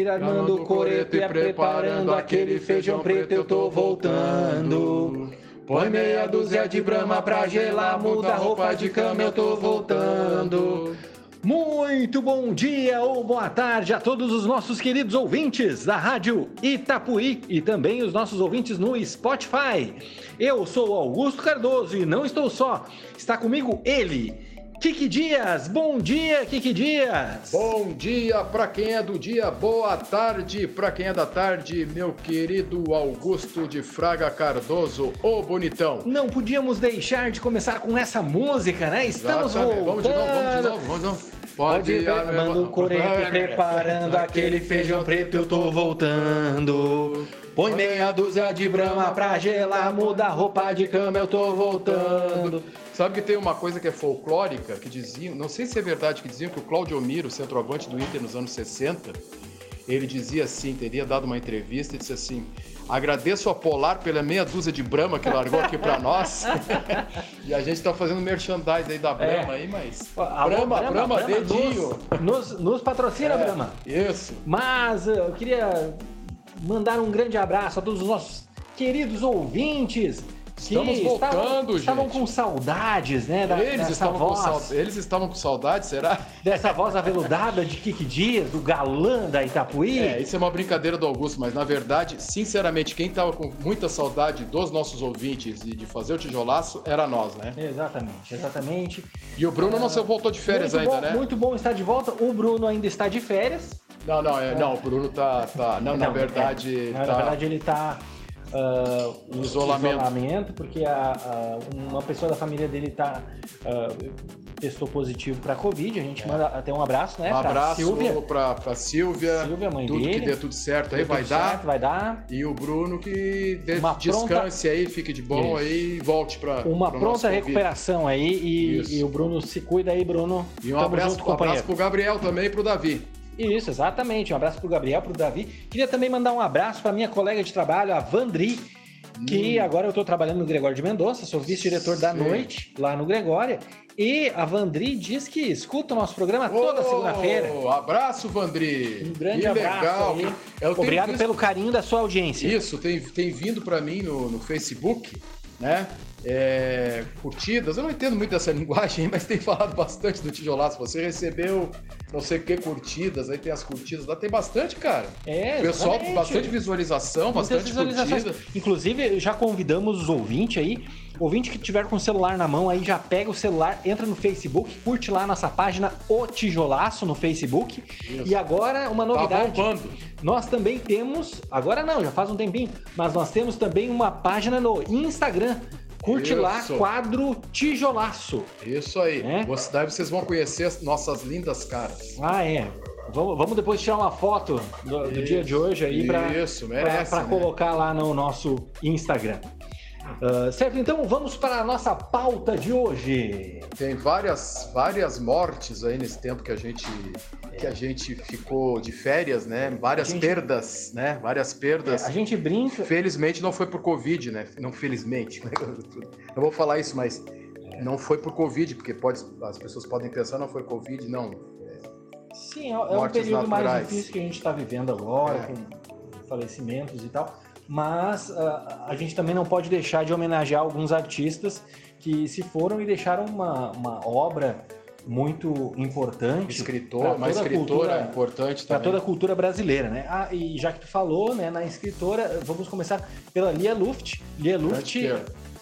Armando o coreto e preparando aquele feijão preto, eu tô voltando. Põe meia dúzia de brama pra gelar, muda a roupa de cama, eu tô voltando. Muito bom dia ou boa tarde a todos os nossos queridos ouvintes da Rádio Itapuí e também os nossos ouvintes no Spotify. Eu sou Augusto Cardoso e não estou só, está comigo ele Kiki Dias, bom dia, Kiki Dias. Bom dia para quem é do dia, boa tarde para quem é da tarde, meu querido Augusto de Fraga Cardoso, o bonitão. Não podíamos deixar de começar com essa música, né? Estamos voltando. Vamos de novo, vamos de novo, vamos de novo. Pode ir armando o coreto, preparando aquele feijão preto, eu tô voltando. Põe meia dúzia de brama pra gelar, muda a roupa de cama, eu tô voltando. Sabe que tem uma coisa que é folclórica, que diziam, não sei se é verdade, que diziam que o Claudio Miro, centroavante do Inter nos anos 60, ele dizia assim, teria dado uma entrevista e disse assim: agradeço a Polar pela meia dúzia de Brahma que largou aqui para nós. e a gente está fazendo merchandise aí da Brahma é. aí, mas. Alô, Brahma, Brahma, dedinho. Nos, nos, nos patrocina, é, Brahma. Isso. Mas eu queria mandar um grande abraço a todos os nossos queridos ouvintes Estamos voltando, estavam, gente. Estavam com saudades, né? Da, eles, estavam voz, com eles estavam com saudades, será? Dessa voz aveludada de Kiki Dias, do galã da Itapuí. É, isso é uma brincadeira do Augusto, mas na verdade, sinceramente, quem estava com muita saudade dos nossos ouvintes e de fazer o tijolaço era nós, né? Exatamente, exatamente. E o Bruno não se voltou de férias ainda, bom, né? Muito bom estar de volta. O Bruno ainda está de férias. Não, não, é, não, o Bruno tá. tá não, não na verdade. É, na tá... verdade, ele tá uh, isolamento. isolamento, porque a, a, uma pessoa da família dele tá, uh, testou positivo para Covid. A gente é. manda até um abraço, né? Um abraço Silvia. Pra, pra Silvia. Silvia, mãe tudo dele. que dê tudo certo aí, vai dar. Certo, vai dar. E o Bruno que dê, descanse pronta... aí, fique de bom Isso. aí e volte para Uma pronta recuperação aí e, e, o Bruno se cuida aí, Bruno. E um Tamo abraço, junto, um abraço pro Gabriel também e pro Davi. Isso, exatamente. Um abraço pro Gabriel, pro Davi. Queria também mandar um abraço para minha colega de trabalho, a Vandri, que hum. agora eu estou trabalhando no Gregório de Mendonça, sou vice-diretor da noite lá no Gregória. E a Vandri diz que escuta o nosso programa toda oh, segunda-feira. Abraço, Vandri! Um grande que abraço. Legal. Obrigado visto... pelo carinho da sua audiência. Isso, tem, tem vindo para mim no, no Facebook, né? é, curtidas. Eu não entendo muito dessa linguagem, mas tem falado bastante do tijolaço. Você recebeu não sei o que curtidas, aí tem as curtidas lá, tem bastante, cara. É, o pessoal, bastante visualização, bastante visualizações. curtida. Inclusive, já convidamos os ouvintes aí. Ouvinte que tiver com o celular na mão aí, já pega o celular, entra no Facebook, curte lá a nossa página O Tijolaço no Facebook. Isso. E agora, uma tá novidade. Tá nós também temos, agora não, já faz um tempinho, mas nós temos também uma página no Instagram Curte Isso. lá, quadro tijolaço. Isso aí. É? Daí vocês vão conhecer as nossas lindas caras. Ah, é. Vamos, vamos depois tirar uma foto do, do dia de hoje aí para né? colocar lá no nosso Instagram. Uh, certo, então vamos para a nossa pauta de hoje. Tem várias, várias mortes aí nesse tempo que a gente que a gente ficou de férias, né? Várias gente, perdas, né? Várias perdas. É, a gente brinca. Felizmente não foi por Covid, né? Não felizmente. Não vou falar isso, mas não foi por Covid, porque pode, as pessoas podem pensar não foi Covid, não. Sim, é, é um período naturais. mais difícil que a gente está vivendo agora, é. com falecimentos e tal mas uh, a gente também não pode deixar de homenagear alguns artistas que se foram e deixaram uma, uma obra muito importante. Escritor, uma escritora cultura, importante Para toda a cultura brasileira, né? Ah, e já que tu falou, né, na escritora, vamos começar pela Lia Luft. Lia Luft,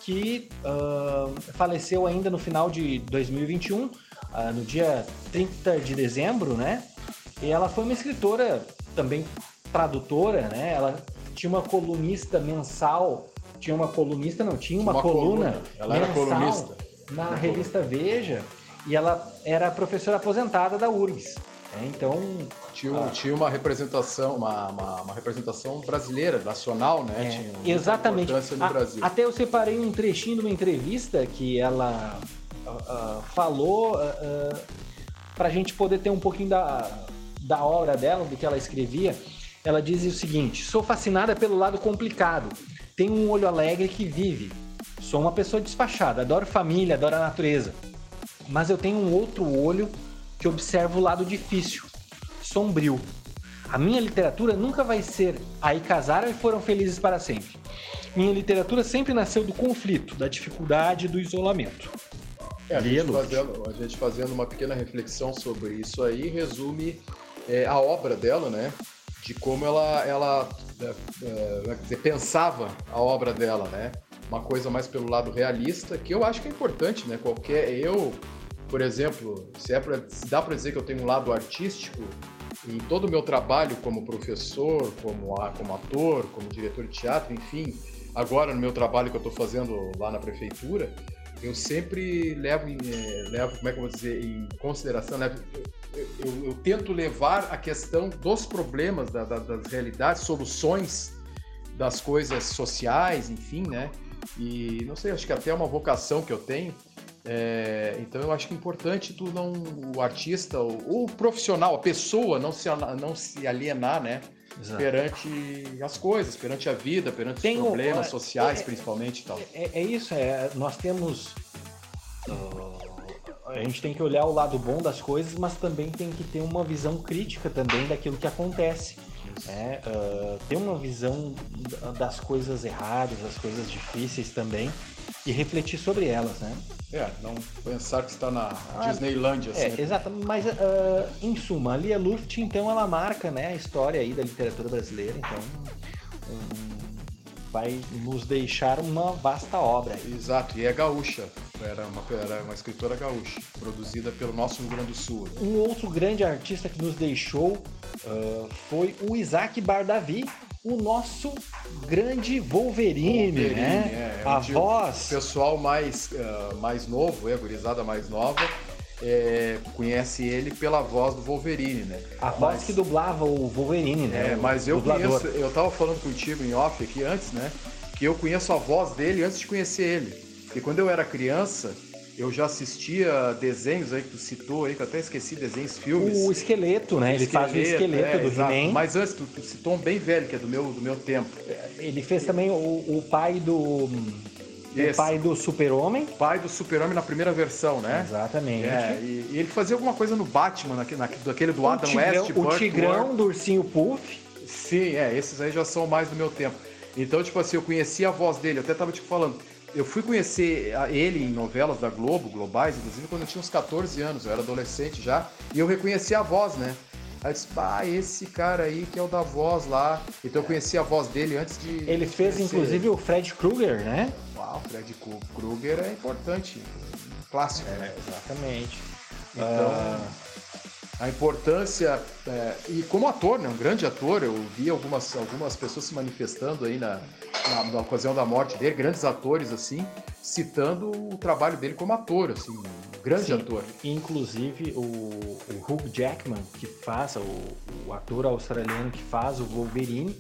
que uh, faleceu ainda no final de 2021, uh, ah, no dia 30 de dezembro, né? E ela foi uma escritora também tradutora, né? Ela tinha uma colunista mensal, tinha uma colunista, não, tinha uma, uma coluna, coluna. Ela era colunista. na uma revista coluna. Veja, e ela era professora aposentada da URGS. Né? Então. Tinha, ah, tinha uma representação, uma, uma, uma, representação brasileira, nacional, né? É, tinha exatamente. No Brasil. Até eu separei um trechinho de uma entrevista que ela uh, uh, falou uh, uh, para a gente poder ter um pouquinho da, da obra dela, do que ela escrevia. Ela diz o seguinte: sou fascinada pelo lado complicado. Tenho um olho alegre que vive. Sou uma pessoa despachada, adoro família, adoro a natureza. Mas eu tenho um outro olho que observa o lado difícil, sombrio. A minha literatura nunca vai ser aí casaram e foram felizes para sempre. Minha literatura sempre nasceu do conflito, da dificuldade, do isolamento. É, a, gente fazendo, a gente fazendo uma pequena reflexão sobre isso aí resume é, a obra dela, né? De como ela, ela é, é, dizer, pensava a obra dela, né? Uma coisa mais pelo lado realista, que eu acho que é importante, né? Qualquer eu, por exemplo, se, é pra, se dá para dizer que eu tenho um lado artístico em todo o meu trabalho como professor, como, como ator, como diretor de teatro, enfim, agora no meu trabalho que eu estou fazendo lá na prefeitura, eu sempre levo, em, eh, levo como é que eu vou dizer, em consideração, levo, eu, eu, tento levar a questão dos problemas, da, da, das realidades, soluções das coisas sociais, enfim, né? E não sei, acho que até é uma vocação que eu tenho. É, então eu acho que é importante tu não, o artista, o, o profissional, a pessoa não se, não se alienar, né? Exato. perante as coisas, perante a vida, perante Tem os problemas o, sociais, é, principalmente. Tal. É, é, isso, é, nós temos. Uh, a gente tem que olhar o lado bom das coisas, mas também tem que ter uma visão crítica também daquilo que acontece. É, uh, ter uma visão das coisas erradas, das coisas difíceis também e refletir sobre elas, né? É, não pensar que está na ah, Disneylândia. É, assim. exato. Mas, uh, em suma, a Lia Luft, então, ela marca né, a história aí da literatura brasileira. Então, um, vai nos deixar uma vasta obra. Exato, e é gaúcha. Era uma, era uma escritora gaúcha, produzida pelo nosso Rio Grande do Sul. Um outro grande artista que nos deixou uh, foi o Isaac Bardavi, o nosso grande Wolverine, Wolverine né? É, é a voz. O pessoal mais, uh, mais novo, é, a gurizada mais nova, é, conhece ele pela voz do Wolverine, né? A voz mas, que dublava o Wolverine, né? É, mas eu dublador. conheço, eu tava falando contigo em off aqui antes, né? Que eu conheço a voz dele antes de conhecer ele. Porque quando eu era criança, eu já assistia desenhos aí que tu citou aí, que eu até esqueci desenhos, filmes. O esqueleto, né? Ele esqueleto, faz o esqueleto é, do He-Man. Mas antes, tu, tu, citou um bem velho, que é do meu, do meu tempo. Ele fez também o, o pai do. Esse. O pai do Super-Homem. Pai do Super-Homem na primeira versão, né? Exatamente. É, e, e, ele fazia alguma coisa no Batman, naquele, naquele do o Adam tigrão, West. O Tigrão do Ursinho Puff. Sim, é, esses aí já são mais do meu tempo. Então, tipo assim, eu conhecia a voz dele, eu até tava te falando eu fui conhecer ele em novelas da Globo, globais, inclusive, quando eu tinha uns 14 anos, eu era adolescente já, e eu reconheci a voz, né? Aí eu disse, ah, esse cara aí que é o da voz lá. Então eu conheci a voz dele antes de. Ele fez conhecer. inclusive o Fred Krueger, né? Uau, o Fred Krueger é importante. Clássico, é, né? Exatamente. Então. Uh a importância é, e como ator, né, um grande ator, eu vi algumas, algumas pessoas se manifestando aí na, na, na, ocasião da morte dele, grandes atores assim, citando o trabalho dele como ator, assim, um grande Sim, ator. Inclusive o, o Hugh Jackman, que faz o, o, ator australiano que faz o Wolverine,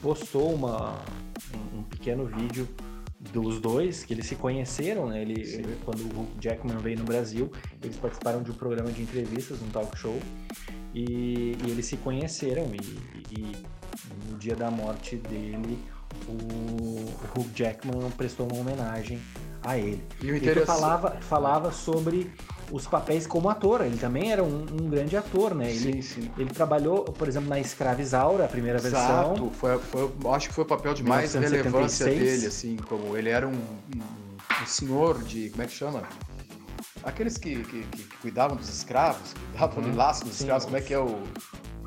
postou uma, um, um pequeno vídeo dos dois, que eles se conheceram, né? Ele, ele, quando o Jackman veio no Brasil, eles participaram de um programa de entrevistas, um talk show, e, e eles se conheceram. E, e, no dia da morte dele, o, o Hugh Jackman prestou uma homenagem a ele. E o interessante... falava, falava sobre os papéis como ator. Ele também era um, um grande ator, né? Ele, sim, sim. ele trabalhou, por exemplo, na Escravizaura, a primeira Exato. versão. Foi, foi, acho que foi o papel de mais 1976. relevância dele, assim, como ele era um, um, um, senhor de. Como é que chama? Aqueles que, que, que cuidavam dos escravos, que davam hum, de laço dos sim, escravos, como é que é o.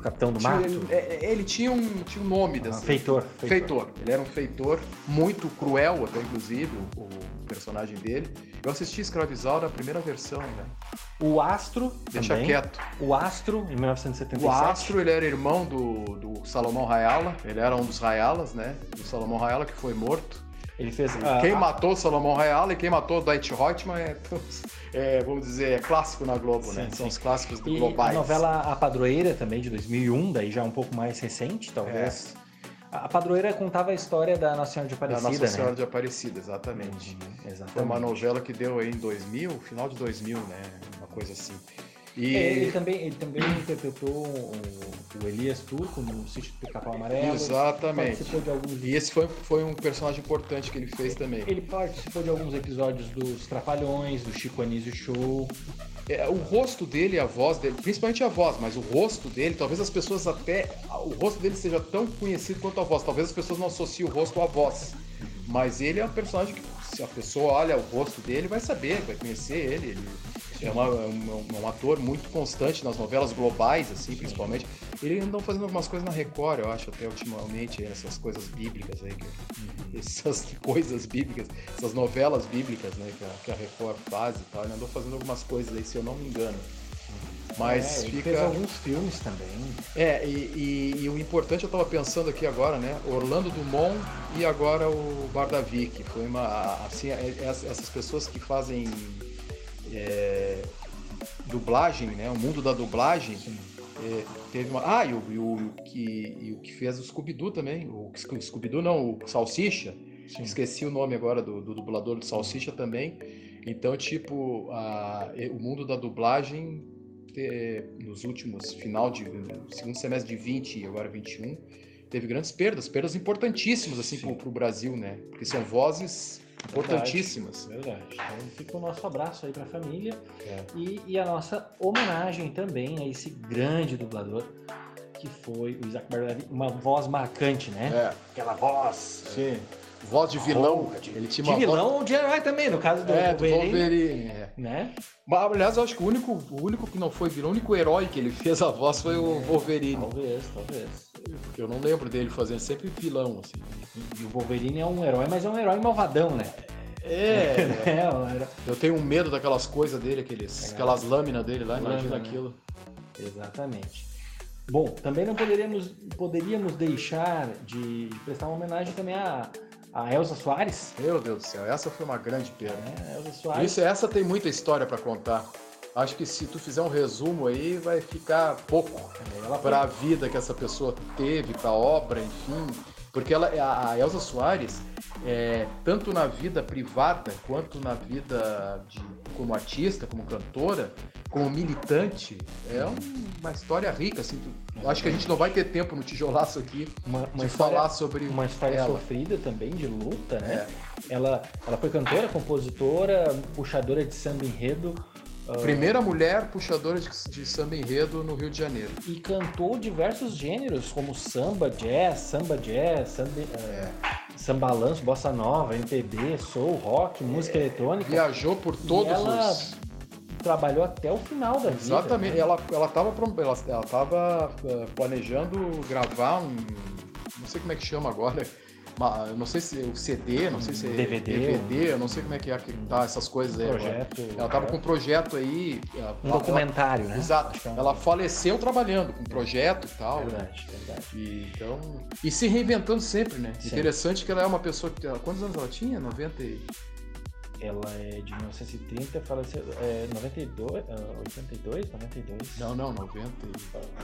Capitão do Mato? Ele, é, é, ele, tinha, um, tinha um nome desse. Ah, feitor, feitor, feitor. Ele era um feitor muito cruel, até inclusive, o, o personagem dele. Eu assisti Escravizaura, a primeira versão, né? O Astro. Deixa também. quieto. O Astro, em 1977. O Astro, ele era irmão do, do Salomão Rayala. Ele era um dos Rayalas, né? Do Salomão Rayala, que foi morto. Ele fez. Quem uh, matou Salomão Rayala e quem matou Dwight Reutemann é, é, vamos dizer, é clássico na Globo, sim, né? Sim. São os clássicos do e globais. A novela A Padroeira também, de 2001, daí já um pouco mais recente, talvez. É. A Padroeira contava a história da Nossa Senhora de Aparecida, Da Nossa né? Senhora né? de Aparecida, exatamente. Uhum, exatamente. Foi uma novela que deu aí em 2000, final de 2000, né? Uma coisa assim. E... É, ele, também, ele também interpretou o, o Elias Turco no Sítio do Capão Amarelo. Exatamente. Alguns... E esse foi, foi um personagem importante que ele fez também. Ele participou de alguns episódios dos Trapalhões, do Chico Anísio Show. é, o rosto dele a voz dele, principalmente a voz, mas o rosto dele, talvez as pessoas até. O rosto dele seja tão conhecido quanto a voz. Talvez as pessoas não associem o rosto à voz. Mas ele é um personagem que, se a pessoa olha o rosto dele, vai saber, vai conhecer ele. ele é uma, um, um, ator muito constante nas novelas globais, assim, principalmente. Ele andou fazendo algumas coisas na Record, eu acho, até ultimamente, essas coisas bíblicas aí, que, uhum. essas coisas bíblicas, essas novelas bíblicas, né, que a, que a Record faz e tal. Ele andou fazendo algumas coisas aí, se eu não me engano. Mas é, fica. fez alguns filmes também. É, e, e, e, o importante eu estava pensando aqui agora, né? Orlando Dumont e agora o Bardavik. Foi uma. Assim, é, é, essas pessoas que fazem é, dublagem, né? O mundo da dublagem. É, teve uma. Ah, e o, e o, que, e o que fez o Scooby-Doo também. O Scooby-Doo não, o Salsicha. Sim. Esqueci o nome agora do, do dublador do Salsicha também. Então, tipo, a, o mundo da dublagem nos últimos final de segundo semestre de 20 e agora 21 teve grandes perdas, perdas importantíssimas assim para o Brasil, né? Porque são vozes importantíssimas. Verdade. Então fica o nosso abraço aí para a família é. e, e, a nossa homenagem também a esse grande dublador que foi o Isaac Barberi, uma voz marcante, né? É. Aquela voz. Sim. Voz de vilão. Oh, de, ele tinha de vilão voz... ou de herói também, no caso do é, Wolverine. Do Wolverine é. Né? Aliás, eu acho que o único, o único que não foi vilão, o único herói que ele fez a voz foi o Wolverine. Talvez, talvez. Eu não lembro dele fazendo sempre vilão, assim. E o Wolverine é um herói, mas é um herói malvadão, né? É, é, eu tenho medo daquelas coisas dele, aqueles, é. aquelas lâminas dele lá, imagina aquilo. Exatamente. Bom, também não poderíamos, poderíamos deixar de prestar uma homenagem também a a Elza Soares. Meu Deus do céu, essa foi uma grande perda. É, Elza Soares. Isso, essa tem muita história para contar. Acho que se tu fizer um resumo aí, vai ficar pouco é, para a vida que essa pessoa teve, para a obra, enfim. Porque ela, a Elza Soares, é, tanto na vida privada quanto na vida de, como artista, como cantora, como militante, é uma história rica. Assim, acho que a gente não vai ter tempo no tijolaço aqui uma, uma de história, falar sobre uma história ela. sofrida também de luta, né? É. Ela, ela foi cantora, compositora, puxadora de samba enredo ah. Primeira mulher puxadora de, de, samba enredo no Rio de Janeiro. E cantou diversos gêneros, como samba, jazz, samba jazz, samba, é. Samba lanço, bossa nova, MPB, soul, rock, música é. eletrônica. Viajou por todos e ela os... trabalhou até o final da vida. Exatamente. Né? Ela ela estava ela, ela tava uh, planejando gravar um não sei como é que chama agora uma, não sei se o CD, não sei se é DVD, DVD, eu não sei como é que é que tá essas coisas aí. Projeto, agora. Ela tava com um projeto aí. Um ela, documentário, ela, né? Exato. É ela faleceu trabalhando com um projeto e tal. Verdade, né? verdade. E, então, e se reinventando sempre, né? Sempre. Interessante que ela é uma pessoa que. Quantos anos ela tinha? 90 e ela é de 1930, faleceu é 92, 82, 92? Não, não, 90,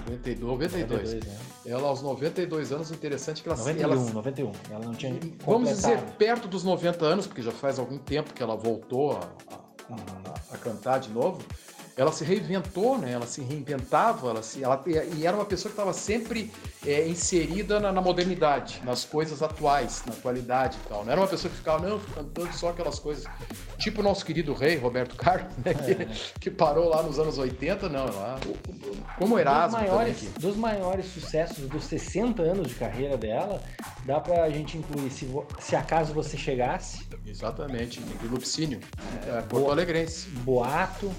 92, 92. 92 né? Ela aos 92 anos, interessante que ela 91, ela, 91. Ela não tinha Vamos dizer perto dos 90 anos, porque já faz algum tempo que ela voltou a, a, a, a cantar de novo ela se reinventou, né? Ela se reinventava, ela se, ela, e era uma pessoa que estava sempre é, inserida na, na, modernidade, nas coisas atuais, na atualidade e tal. Não era uma pessoa que ficava, não, cantando só aquelas coisas. Tipo o nosso querido rei, Roberto Carlos, né? Que, é. que, parou lá nos anos 80, não, lá, como Erasmo. Dos maiores, dos maiores sucessos dos 60 anos de carreira dela, dá pra gente incluir Se, se Acaso Você Chegasse. Exatamente, Lupicínio, é, Porto Alegrense. Boato.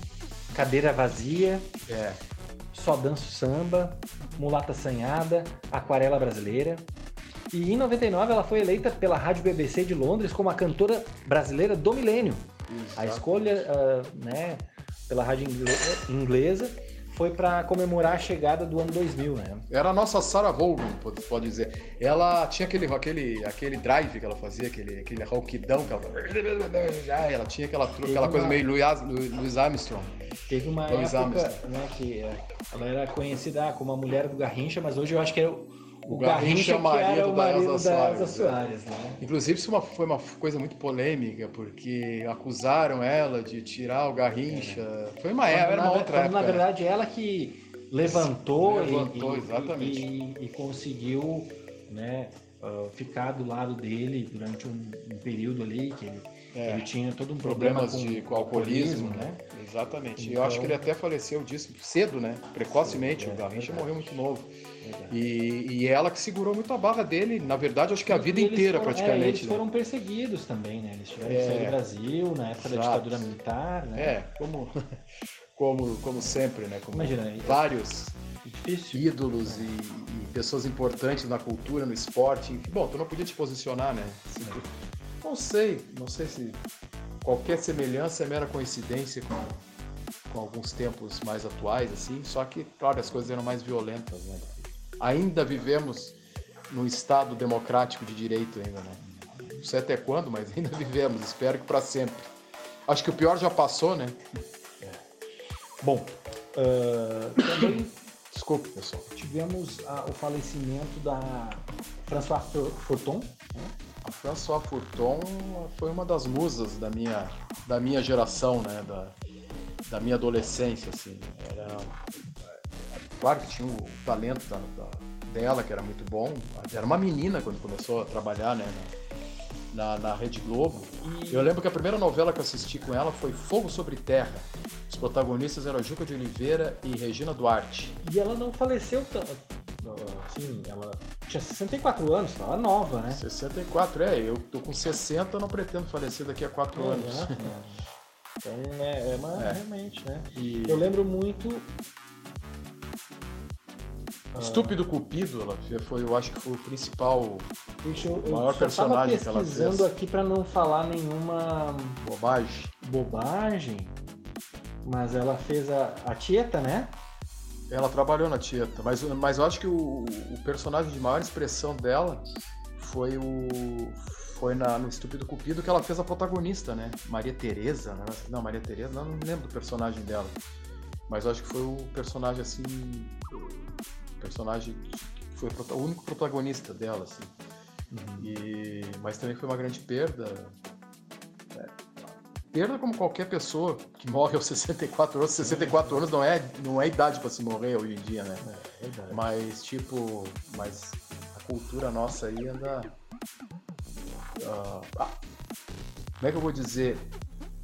Cadeira Vazia, é. Só Danço Samba, Mulata Sanhada, Aquarela Brasileira. E em 99 ela foi eleita pela Rádio BBC de Londres como a cantora brasileira do milênio. A escolha uh, né, pela rádio inglesa foi para comemorar a chegada do ano 2000, né? Era a nossa Sarah Vaughan, pode, pode dizer. Ela tinha aquele, aquele, aquele drive que ela fazia, aquele, aquele ronquidão que ela... Ela tinha aquela, aquela uma... coisa meio Louis, Armstrong. Teve uma Louis época Armstrong. né, que é, ela era conhecida como a mulher do Garrincha, mas hoje eu acho que era o o, Garrincha, Garrincha marido, o marido da Elza Soares. Elza Soares né? Inclusive, isso foi uma coisa muito polêmica, porque acusaram ela de tirar o Garrincha. É. Foi uma, era na, uma outra época. Na verdade, ela que levantou, levantou e, exatamente. E, e, conseguiu né, uh, ficar do lado dele durante um, um período ali que ele É. Ele tinha todo um problema Problemas com, de, com alcoolismo, né? Exatamente. Então... Eu acho que ele até faleceu disso cedo, né? Precocemente. Sim, é, o Garrincha morreu muito novo. E, e, ela que segurou muito a barra dele, na verdade, acho que a vida inteira foram, praticamente. É, eles né? foram perseguidos também, né? Eles tiveram que sair do é. Brasil na época Exato. da ditadura militar, né? É, como, como, como sempre, né? Como Imagina, vários ídolos e, e, pessoas importantes na cultura, no esporte. Bom, tu não podia te posicionar, né? Não sei, não sei se qualquer semelhança é mera coincidência com, com alguns tempos mais atuais, assim, só que, claro, as coisas eram mais violentas, né? Ainda vivemos num Estado democrático de direito ainda, né? Não sei até quando, mas ainda vivemos, espero que para sempre. Acho que o pior já passou, né? É. Bom, uh, também, desculpe pessoal, tivemos o falecimento da François Forton, François Furton foi uma das musas da minha, da minha geração, né? Da, da minha adolescência, assim. Era, claro que tinha o talento da, da, dela, que era muito bom. Era uma menina quando começou a trabalhar, né? Na, na, Rede Globo. E... Eu lembro que a primeira novela que eu assisti com ela foi Fogo sobre Terra. Os protagonistas eram Juca de Oliveira e Regina Duarte. E ela não faleceu assim, ela tinha 64 anos, ela nova, né? 64, é, eu tô com 60, não pretendo falecer daqui a 4 é, anos. Né? Então é, é, uma, é. realmente, né? E... Eu lembro muito. Estúpido Cupido, ela foi, eu acho que foi o principal, Deixa eu, o maior personagem que ela fez. pesquisando aqui para não falar nenhuma bobagem. Bobagem. Mas ela fez a, a Tieta, né? Ela trabalhou na Tieta, mas, mas eu acho que o, o personagem de maior expressão dela foi o foi na, no Estúpido Cupido que ela fez a protagonista, né? Maria Teresa, né? Não, Maria Teresa, não, não lembro do personagem dela. Mas eu acho que foi o personagem assim, o personagem que foi o único protagonista dela, assim. Uhum. E, mas também foi uma grande perda perda como qualquer pessoa que morre aos 64 anos. 64 anos não é, não é idade para se morrer hoje em dia, né? É, mas, tipo, mas a cultura nossa aí anda. Uh, ah, como é que eu vou dizer?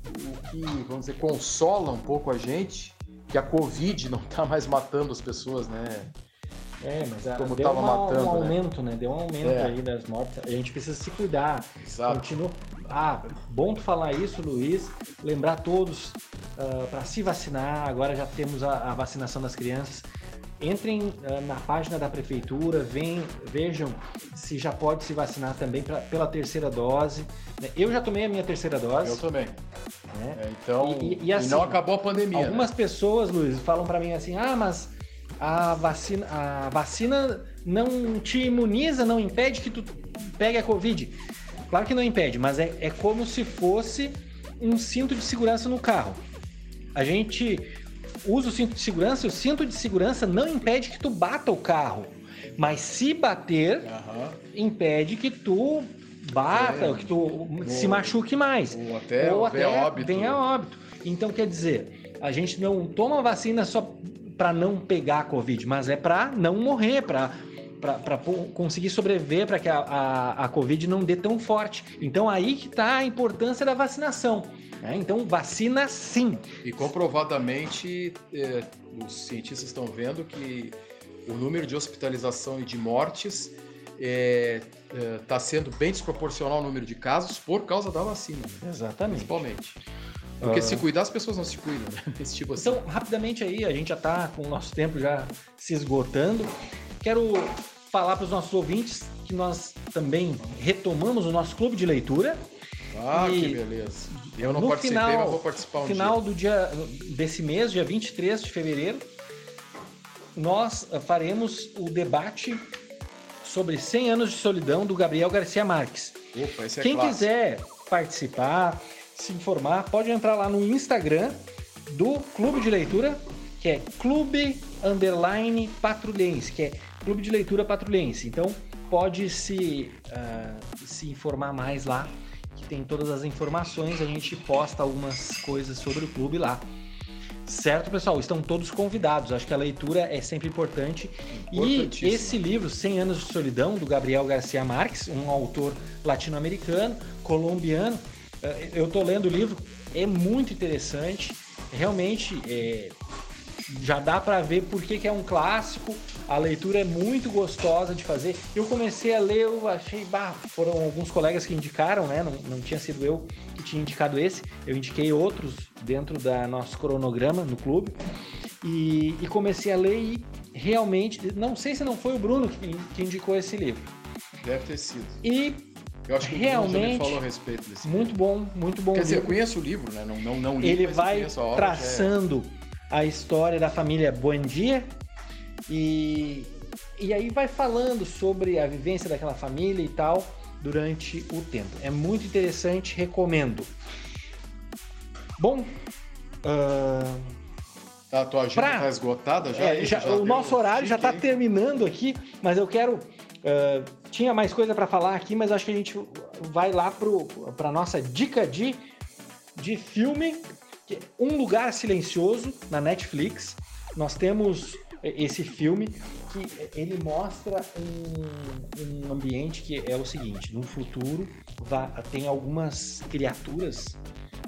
O que, vamos dizer, consola um pouco a gente que a Covid não tá mais matando as pessoas, né? É, mas a, Como deu tava uma, matando, um né? aumento, né? né? Deu um aumento é. aí das mortes. A gente precisa se cuidar. Exato. Continua, ah, bom tu falar isso, Luiz. Lembrar todos uh, ah, para se vacinar. Agora já temos a, a vacinação das crianças. Entrem uh, na página da prefeitura, vem, vejam se já pode se vacinar também pra, pela terceira dose. Né? Eu já tomei a minha terceira dose. Eu também. Né? É, então, e, e, e, assim, e, não acabou a pandemia. Algumas né? pessoas, Luiz, falam para mim assim: ah, mas a vacina, a vacina não te imuniza, não impede que tu pegue a Covid. Claro que não impede, mas é, é como se fosse um cinto de segurança no carro. A gente usa o cinto de segurança e o cinto de segurança não impede que tu bata o carro. Mas se bater, uhum. impede que tu bata, é, que tu ou, se machuque mais. Ou até, ou até óbito. venha óbito. Então, quer dizer, a gente não toma vacina só para não pegar a Covid, mas é para não morrer, para para conseguir sobreviver, para que a, a, a, Covid não dê tão forte. Então aí que está a importância da vacinação. Né? Então vacina sim. E comprovadamente é, os cientistas estão vendo que o número de hospitalização e de mortes está é, é, sendo bem desproporcional ao número de casos por causa da vacina. Né? Exatamente. Principalmente. Porque uh... se cuidar, as pessoas não se cuidam, né? Esse tipo assim. Então, rapidamente aí, a gente já está com o nosso tempo já se esgotando. Quero falar para os nossos ouvintes que nós também retomamos o nosso clube de leitura. Ah, e que beleza. Eu não participei, final, mas vou participar um final dia. do dia desse mês, dia 23 de fevereiro, nós faremos o debate sobre 100 anos de solidão do Gabriel Garcia Marques. Opa, esse é Quem clássico. quiser participar, se informar, pode entrar lá no Instagram do Clube de Leitura, que é Clube Underline Patrulhense, que é Clube de Leitura Patrulhense. Então pode se, uh, se informar mais lá, que tem todas as informações. A gente posta algumas coisas sobre o clube lá. Certo, pessoal? Estão todos convidados. Acho que a leitura é sempre importante. E esse livro, 100 Anos de Solidão, do Gabriel Garcia Marques, um autor latino-americano, colombiano, eh, eu tô lendo o livro, é muito interessante. Realmente, é, já dá para ver por que, é um clássico. A leitura é muito gostosa de fazer. Eu comecei a ler, eu achei, bah, foram alguns colegas que indicaram, né? Não, não tinha sido eu que tinha indicado esse. Eu indiquei outros dentro da nosso cronograma no clube. E, e comecei a ler e realmente, não sei se não foi o Bruno que, que indicou esse livro. Deve ter sido. E eu acho que realmente falou a respeito desse muito livro. bom, muito bom. Quer dizer, eu conheço o livro, né? Não, não, não li, Ele vai obra, traçando é... a história da família Buendia e e aí vai falando sobre a vivência daquela família e tal durante o tempo. É muito interessante, recomendo. Bom, uh... a tua agenda pra... tá esgotada já? É, já, já o nosso horário já está terminando aqui, mas eu quero Uh, tinha mais coisa para falar aqui, mas acho que a gente vai lá para nossa dica de, de filme. É um Lugar Silencioso na Netflix. Nós temos esse filme que ele mostra um, um ambiente que é o seguinte: no futuro tem algumas criaturas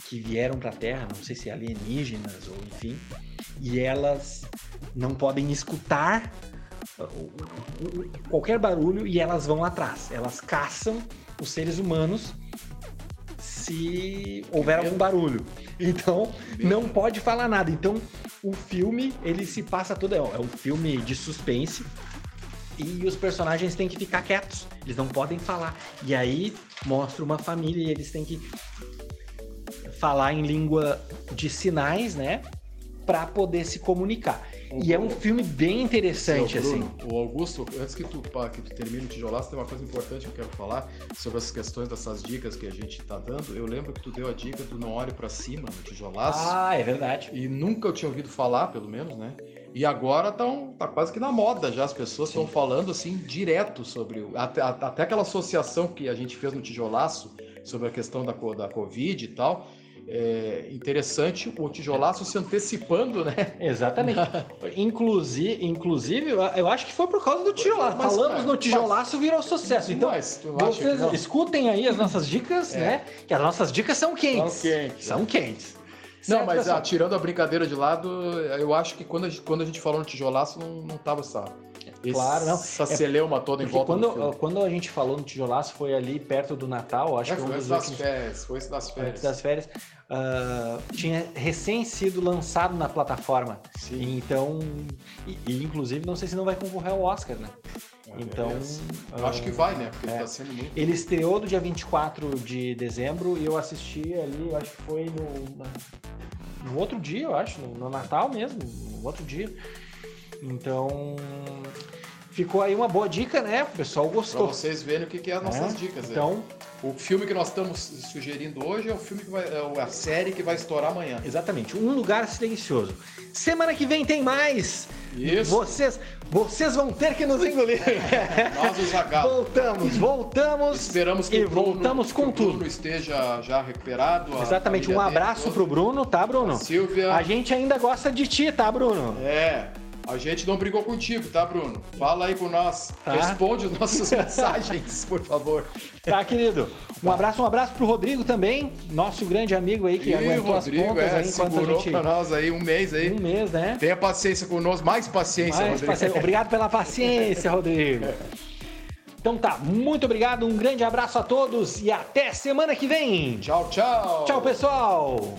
que vieram para a Terra, não sei se alienígenas ou enfim, e elas não podem escutar qualquer barulho e elas vão atrás. Elas caçam os seres humanos se houver algum barulho. Então, não pode falar nada. Então, o filme, ele se passa todo. É, é um filme de suspense. E os personagens têm que ficar quietos. Eles não podem falar. E aí mostra uma família e eles têm que falar em língua de sinais, né? Para poder se comunicar. O, e é um filme bem interessante, Bruno, assim. O Augusto, antes que tu, que tu termine o tijolaço, tem uma coisa importante que eu quero falar sobre as questões dessas dicas que a gente tá dando. Eu lembro que tu deu a dica do não olhe para cima no tijolaço. Ah, é verdade. E nunca eu tinha ouvido falar, pelo menos, né? E agora tão, tá quase que na moda já, as pessoas estão falando assim direto sobre. Até, até aquela associação que a gente fez no tijolaço sobre a questão da, da Covid e tal é, interessante o tijolaço se antecipando, né? Exatamente. inclusive, inclusive, eu acho que foi por causa do tijolaço. Mas, Falamos no tijolaço, virou sucesso. Então, mas, vocês escutem aí as nossas dicas, é. né? Que as nossas dicas são quentes. São quentes. São quentes. Não, mas ah, tirando a brincadeira de lado, eu acho que quando a gente, quando a gente falou no tijolaço, não, não tava essa, claro, não. essa é, celeuma toda em volta quando, quando a gente falou no tijolaço, foi ali perto do Natal, acho é, que foi um dos das últimos... férias, foi das férias. das férias uh, tinha recém sido lançado na plataforma. Sim. Então, e, e, inclusive, não sei se não vai concorrer ao Oscar, né? Ah, então. Eu acho que vai, né? Porque é. ele tá sendo muito. Ele estreou no dia 24 de dezembro e eu assisti ali, eu acho que foi no. No outro dia, eu acho, no, no Natal mesmo, no outro dia. Então, ficou aí uma boa dica, né? O pessoal gostou. Pra vocês verem o que, é as nossas é. dicas. Então, né? O filme que nós estamos sugerindo hoje é o filme que vai, é a série que vai estourar amanhã. Exatamente, Um Lugar Silencioso. Semana que vem tem mais. Isso. Vocês, vocês vão ter que nos engolir. Nós os agalos. Voltamos, voltamos. Esperamos que e o Bruno, voltamos com que o Bruno esteja já recuperado. Exatamente. Um abraço dele, pro Bruno, tá, Bruno? A Silvia. A gente ainda gosta de ti, tá, Bruno? É. A gente não brigou contigo, tá, Bruno? Fala aí com nós. Tá. Responde as nossas mensagens, por favor. Tá, querido. Um abraço, um abraço pro Rodrigo também, nosso grande amigo aí que e aguentou Rodrigo, as pontas é, aí segurou gente... pra nós aí um mês aí. Um mês, né? Tenha paciência conosco, mais paciência, mais Rodrigo. Paciência. Obrigado pela paciência, Rodrigo. Então tá, muito obrigado, um grande abraço a todos e até semana que vem. Tchau, tchau. Tchau, pessoal.